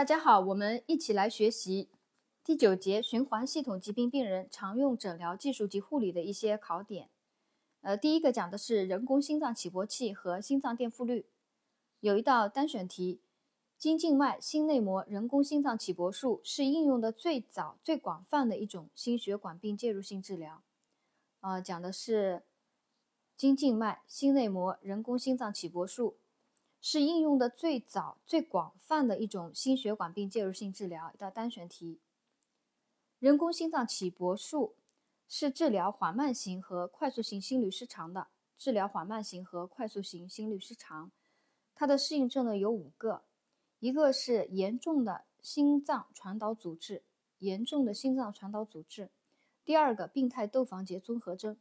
大家好，我们一起来学习第九节循环系统疾病病人常用诊疗技术及护理的一些考点。呃，第一个讲的是人工心脏起搏器和心脏电复率。有一道单选题：经静脉心内膜人工心脏起搏术是应用的最早、最广泛的一种心血管病介入性治疗。呃，讲的是经静脉心内膜人工心脏起搏术。是应用的最早、最广泛的一种心血管病介入性治疗。一道单选题：人工心脏起搏术是治疗缓慢型和快速型心律失常的。治疗缓慢型和快速型心律失常，它的适应症呢有五个：一个是严重的心脏传导阻滞，严重的心脏传导阻滞；第二个病态窦房结综合征，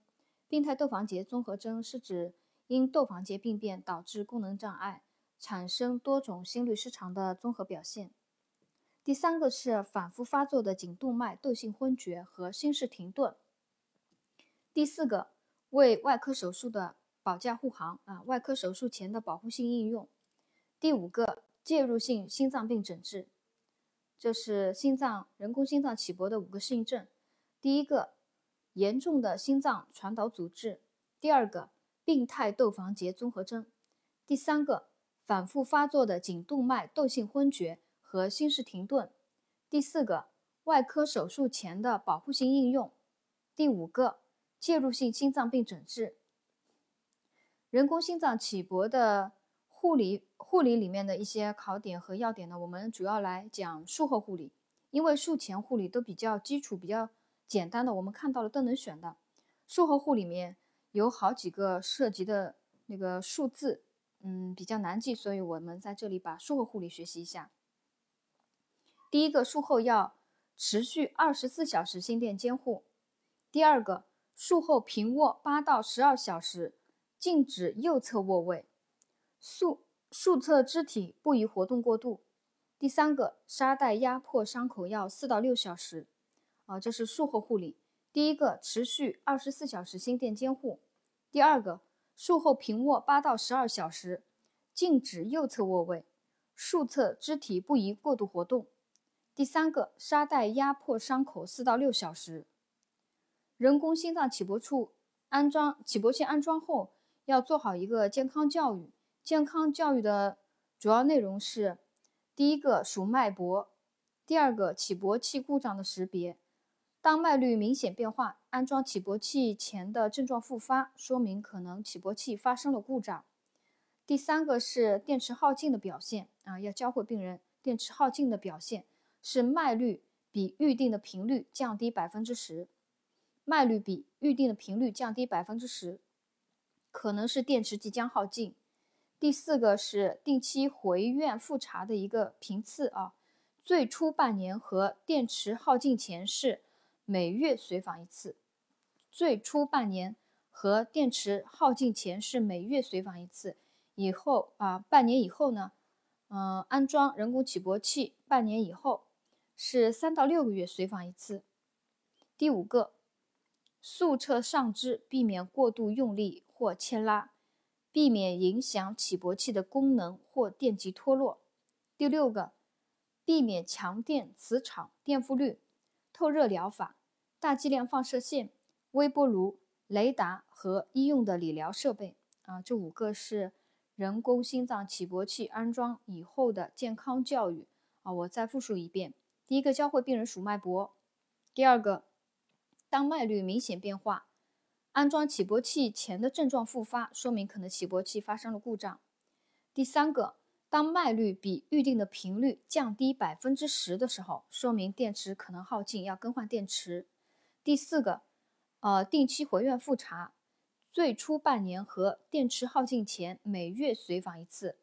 病态窦房结综合征是指因窦房结病变导致功能障碍。产生多种心律失常的综合表现。第三个是反复发作的颈动脉窦性昏厥和心室停顿。第四个为外科手术的保驾护航啊，外科手术前的保护性应用。第五个介入性心脏病诊治，这是心脏人工心脏起搏的五个适应症。第一个严重的心脏传导阻滞，第二个病态窦房结综合征，第三个。反复发作的颈动脉窦性昏厥和心室停顿。第四个，外科手术前的保护性应用。第五个，介入性心脏病诊治。人工心脏起搏的护理护理里面的一些考点和要点呢，我们主要来讲术后护理，因为术前护理都比较基础、比较简单的，我们看到了都能选的。术后护理里面有好几个涉及的那个数字。嗯，比较难记，所以我们在这里把术后护理学习一下。第一个，术后要持续二十四小时心电监护；第二个，术后平卧八到十二小时，禁止右侧卧位，术术侧肢体不宜活动过度；第三个，沙袋压迫伤口要四到六小时。啊，这是术后护理。第一个，持续二十四小时心电监护；第二个。术后平卧八到十二小时，禁止右侧卧位，术侧肢体不宜过度活动。第三个，沙袋压迫伤口四到六小时。人工心脏起搏处安装起搏器安装后，要做好一个健康教育。健康教育的主要内容是：第一个数脉搏，第二个起搏器故障的识别。当脉率明显变化，安装起搏器前的症状复发，说明可能起搏器发生了故障。第三个是电池耗尽的表现啊，要教会病人电池耗尽的表现是脉率比预定的频率降低百分之十，脉率比预定的频率降低百分之十，可能是电池即将耗尽。第四个是定期回院复查的一个频次啊，最初半年和电池耗尽前是。每月随访一次，最初半年和电池耗尽前是每月随访一次，以后啊半年以后呢，嗯安装人工起搏器半年以后是三到六个月随访一次。第五个，速测上肢，避免过度用力或牵拉，避免影响起搏器的功能或电极脱落。第六个，避免强电磁场电复率透热疗法。大剂量放射线、微波炉、雷达和医用的理疗设备啊，这五个是人工心脏起搏器安装以后的健康教育啊。我再复述一遍：第一个，教会病人数脉搏；第二个，当脉率明显变化，安装起搏器前的症状复发，说明可能起搏器发生了故障；第三个，当脉率比预定的频率降低百分之十的时候，说明电池可能耗尽，要更换电池。第四个，呃，定期回院复查，最初半年和电池耗尽前每月随访一次，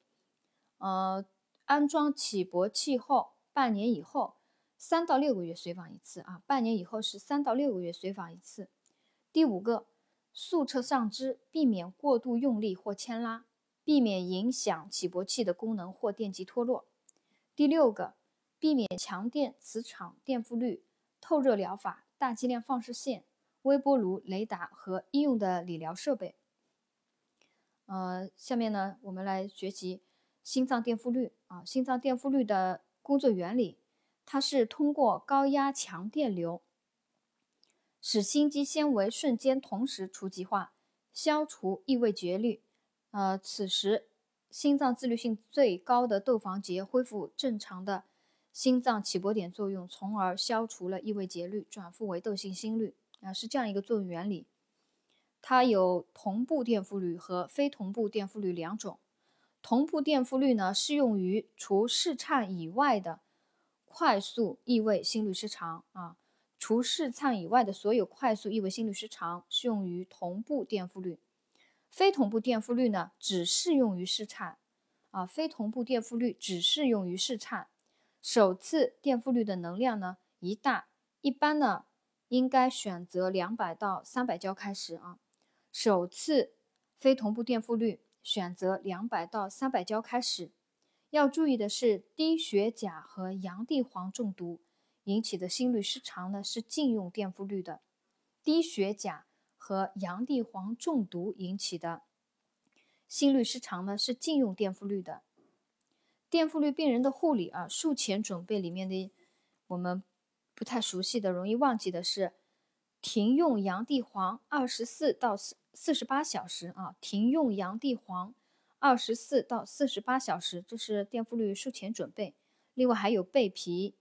呃，安装起搏器后半年以后三到六个月随访一次啊，半年以后是三到六个月随访一次。第五个，速测上肢，避免过度用力或牵拉，避免影响起搏器的功能或电极脱落。第六个，避免强电磁场电复率透热疗法。大剂量放射线、微波炉、雷达和医用的理疗设备。呃，下面呢，我们来学习心脏电复率啊。心脏电复率的工作原理，它是通过高压强电流，使心肌纤维瞬间同时除极化，消除异位节律。呃，此时心脏自律性最高的窦房结恢复正常的心脏起搏点作用，从而消除了异位节律，转复为窦性心律。啊，是这样一个作用原理。它有同步电复率和非同步电复率两种。同步电复率呢，适用于除室颤以外的快速异位心律失常啊。除室颤以外的所有快速异位心律失常适用于同步电复率。非同步电复率呢，只适用于室颤啊。非同步电复率只适用于室颤。首次电复率的能量呢，一大，一般呢，应该选择两百到三百焦开始啊。首次非同步电复率选择两百到三百焦开始，要注意的是，低血钾和洋地黄中毒引起的心律失常呢是禁用电复率的。低血钾和洋地黄中毒引起的心律失常呢是禁用电复率的。电复率病人的护理啊，术前准备里面的我们不太熟悉的、容易忘记的是。停用洋地黄二十四到四四十八小时啊，停用洋地黄二十四到四十八小时，这是电复率术前准备。另外还有备皮，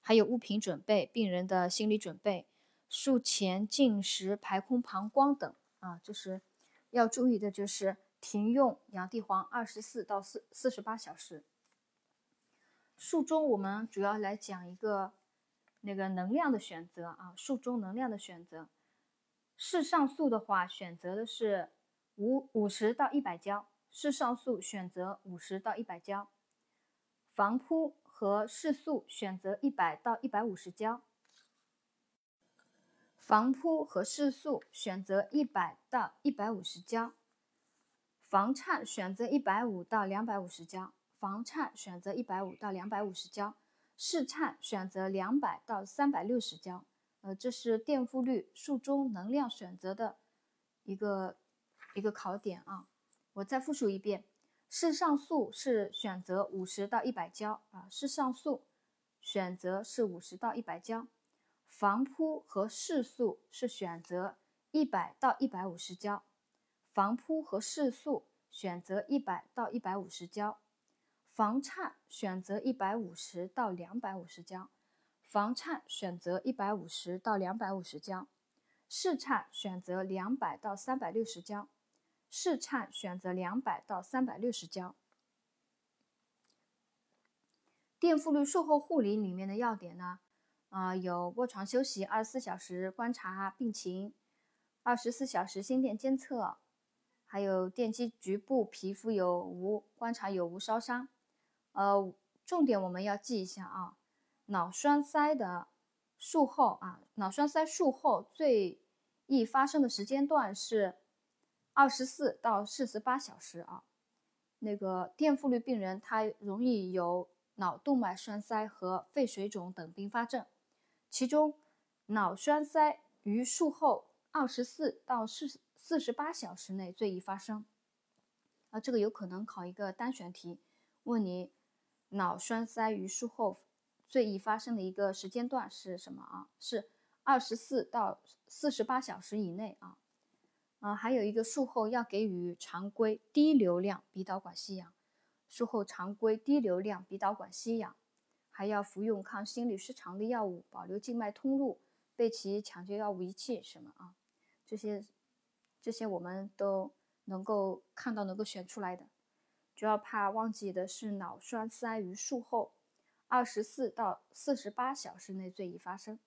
还有物品准备、病人的心理准备、术前进食、排空膀胱等啊，就是要注意的，就是停用洋地黄二十四到四四十八小时。术中我们主要来讲一个。那个能量的选择啊，术中能量的选择，室上速的话，选择的是五五十到一百焦，室上速选择五十到一百焦，防扑和室速选择一百到一百五十焦，防扑和室速选择一百到一百五十焦，防颤选择一百五到两百五十焦，防颤选择一百五到两百五十焦。试颤选择两百到三百六十焦，呃，这是电复率术中能量选择的一个一个考点啊。我再复述一遍：室上速是选择五十到一百焦啊，室上速选择是五十到一百焦。防扑和室速是选择一百到一百五十焦，防扑和室速选择一百到一百五十焦。房颤选择一百五十到两百五十焦，房颤选择一百五十到两百五十焦，室颤选择两百到三百六十焦，室颤选择两百到三百六十焦。电复率术后护理里面的要点呢，啊，有卧床休息二十四小时观察病情，二十四小时心电监测，还有电击局部皮肤有无观察有无烧伤。呃，重点我们要记一下啊，脑栓塞的术后啊，脑栓塞术后最易发生的时间段是二十四到四十八小时啊。那个电复率病人他容易有脑动脉栓塞和肺水肿等并发症，其中脑栓塞于术后二十四到四四十八小时内最易发生啊，这个有可能考一个单选题，问你。脑栓塞于术后最易发生的一个时间段是什么啊？是二十四到四十八小时以内啊。啊，还有一个术后要给予常规低流量鼻导管吸氧，术后常规低流量鼻导管吸氧，还要服用抗心律失常的药物，保留静脉通路，备齐抢救药物仪器什么啊？这些这些我们都能够看到，能够选出来的。主要怕忘记的是脑栓塞于术后二十四到四十八小时内最易发生。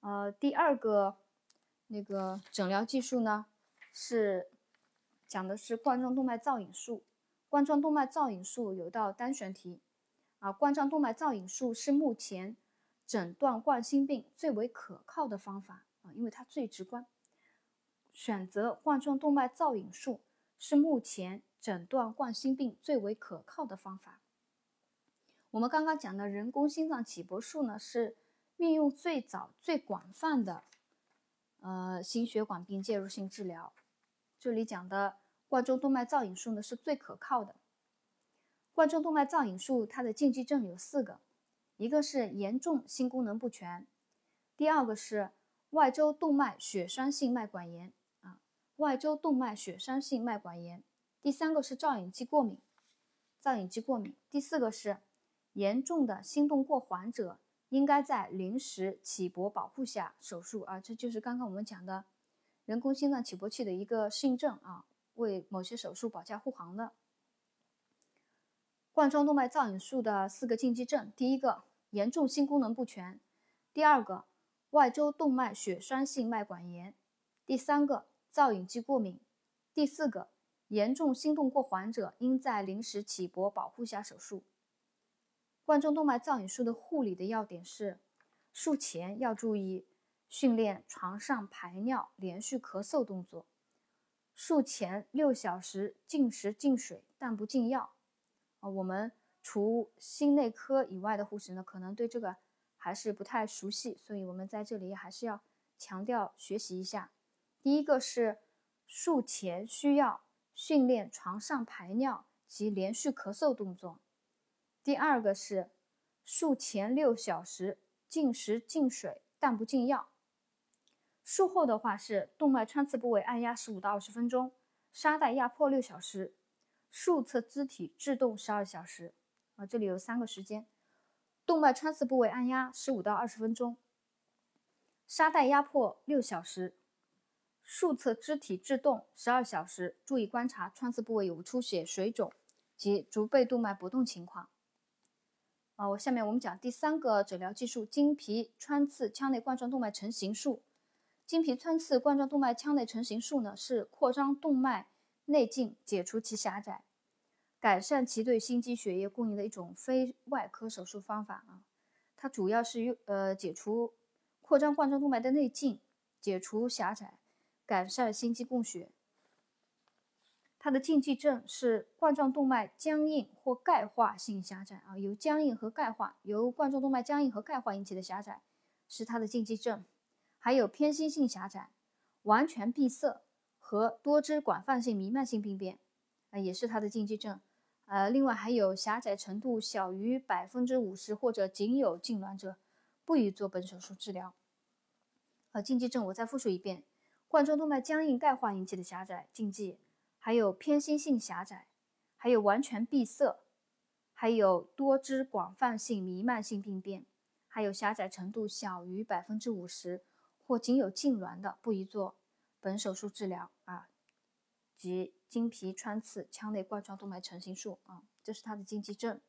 呃，第二个那个诊疗技术呢，是讲的是冠状动脉造影术。冠状动脉造影术有道单选题啊，冠状动脉造影术是目前诊断冠心病最为可靠的方法啊，因为它最直观。选择冠状动脉造影术是目前。诊断冠心病最为可靠的方法。我们刚刚讲的人工心脏起搏术呢，是运用最早、最广泛的呃心血管病介入性治疗。这里讲的冠状动脉造影术呢，是最可靠的。冠状动脉造影术它的禁忌症有四个一个是严重心功能不全，第二个是外周动脉血栓性脉管炎啊，外周动脉血栓性脉管炎。第三个是造影剂过敏，造影剂过敏。第四个是严重的心动过缓者，应该在临时起搏保护下手术啊，这就是刚刚我们讲的人工心脏起搏器的一个适应症啊，为某些手术保驾护航的。冠状动脉造影术的四个禁忌症：第一个，严重心功能不全；第二个，外周动脉血栓性脉管炎；第三个，造影剂过敏；第四个，严重心动过缓者应在临时起搏保护下手术。冠状动脉造影术的护理的要点是：术前要注意训练床上排尿、连续咳嗽动作；术前六小时禁食禁水，但不禁药。啊我们除心内科以外的护士呢，可能对这个还是不太熟悉，所以我们在这里还是要强调学习一下。第一个是术前需要训练床上排尿及连续咳嗽动作；第二个是术前六小时禁食禁水，但不禁药。术后的话是动脉穿刺部位按压十五到二十分钟，沙袋压迫六小时。术侧肢体制动十二小时，啊，这里有三个时间：动脉穿刺部位按压十五到二十分钟，沙袋压迫六小时，术侧肢体制动十二小时。注意观察穿刺部位有无出血、水肿及足背动脉搏动情况。啊，我下面我们讲第三个诊疗技术：经皮穿刺腔内冠状动脉成形术。经皮穿刺冠状动脉腔内成形术呢，是扩张动脉。内径解除其狭窄，改善其对心肌血液供应的一种非外科手术方法啊。它主要是用呃解除扩张冠状动脉的内径，解除狭窄，改善心肌供血。它的禁忌症是冠状动脉僵硬或钙化性狭窄啊，由僵硬和钙化由冠状动脉僵硬和钙化引起的狭窄是它的禁忌症，还有偏心性狭窄，完全闭塞。和多支广泛性弥漫性病变，啊，也是它的禁忌症。呃，另外还有狭窄程度小于百分之五十或者仅有痉挛者，不宜做本手术治疗。呃，禁忌症我再复述一遍：冠状动脉僵硬钙化引起的狭窄禁忌，还有偏心性狭窄，还有完全闭塞，还有多支广泛性弥漫性病变，还有狭窄程度小于百分之五十或仅有痉挛的，不宜做。本手术治疗啊，及经皮穿刺腔内冠状动脉成形术啊，这是它的禁忌症。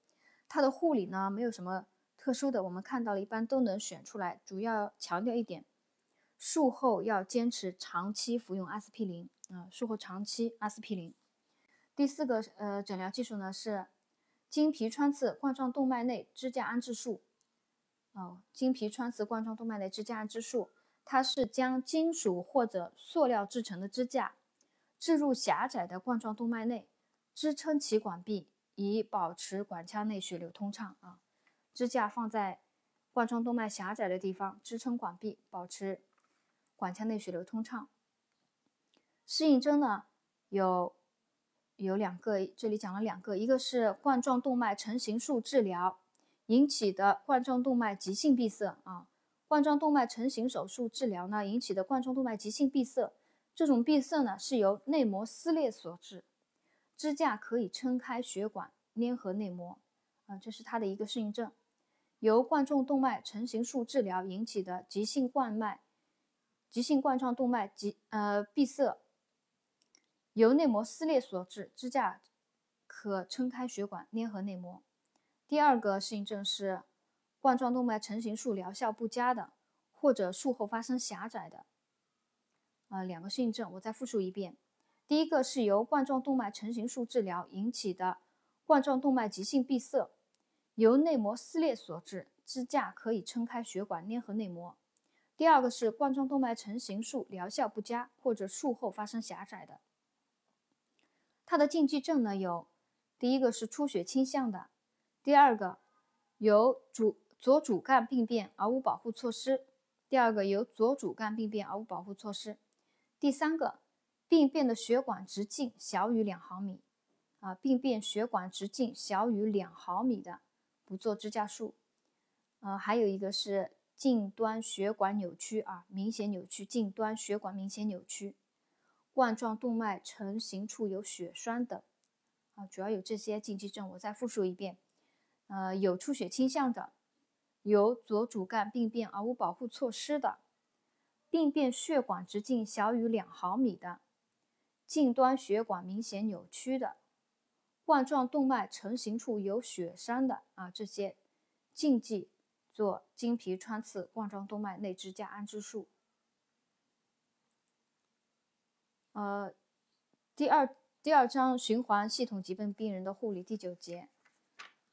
它的护理呢，没有什么特殊的，我们看到了一般都能选出来。主要强调一点，术后要坚持长期服用阿司匹林啊，术后长期阿司匹林。第四个呃诊疗技术呢是经皮穿刺冠状动脉内支架安置术。哦，经皮穿刺冠状动脉内支架安置术。它是将金属或者塑料制成的支架置入狭窄的冠状动脉内，支撑其管壁，以保持管腔内血流通畅。啊，支架放在冠状动脉狭窄的地方，支撑管壁，保持管腔内血流通畅。适应症呢有有两个，这里讲了两个，一个是冠状动脉成形术治疗引起的冠状动脉急性闭塞啊。冠状动脉成形手术治疗呢引起的冠状动脉急性闭塞，这种闭塞呢是由内膜撕裂所致，支架可以撑开血管，粘合内膜，啊，这是它的一个适应症。由冠状动脉成形术治疗引起的急性冠脉、急性冠状动脉急呃闭塞，由内膜撕裂所致，支架可撑开血管，粘合内膜。第二个适应症是。冠状动脉成形术疗效不佳的，或者术后发生狭窄的，呃，两个适应症，我再复述一遍。第一个是由冠状动脉成形术治疗引起的冠状动脉急性闭塞，由内膜撕裂所致，支架可以撑开血管，粘合内膜。第二个是冠状动脉成形术疗效不佳，或者术后发生狭窄的。它的禁忌症呢有，第一个是出血倾向的，第二个有主。左主干病变而无保护措施。第二个，由左主干病变而无保护措施。第三个，病变的血管直径小于两毫米，啊，病变血管直径小于两毫米的，不做支架术。呃，还有一个是近端血管扭曲啊，明显扭曲，近端血管明显扭曲，冠状动脉成型处有血栓等啊，主要有这些禁忌症。我再复述一遍，呃，有出血倾向的，有左主干病变而无保护措施的，病变血管直径小于两毫米的，近端血管明显扭曲的，冠状动脉成型处有血栓的啊，这些禁忌。做经皮穿刺冠状动脉内支架安置术。呃，第二第二章循环系统疾病病人的护理第九节，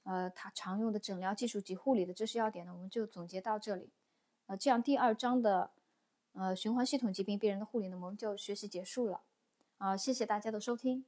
呃，它常用的诊疗技术及护理的知识要点呢，我们就总结到这里。呃，这样第二章的呃循环系统疾病病人的护理呢，我们就学习结束了。啊，谢谢大家的收听。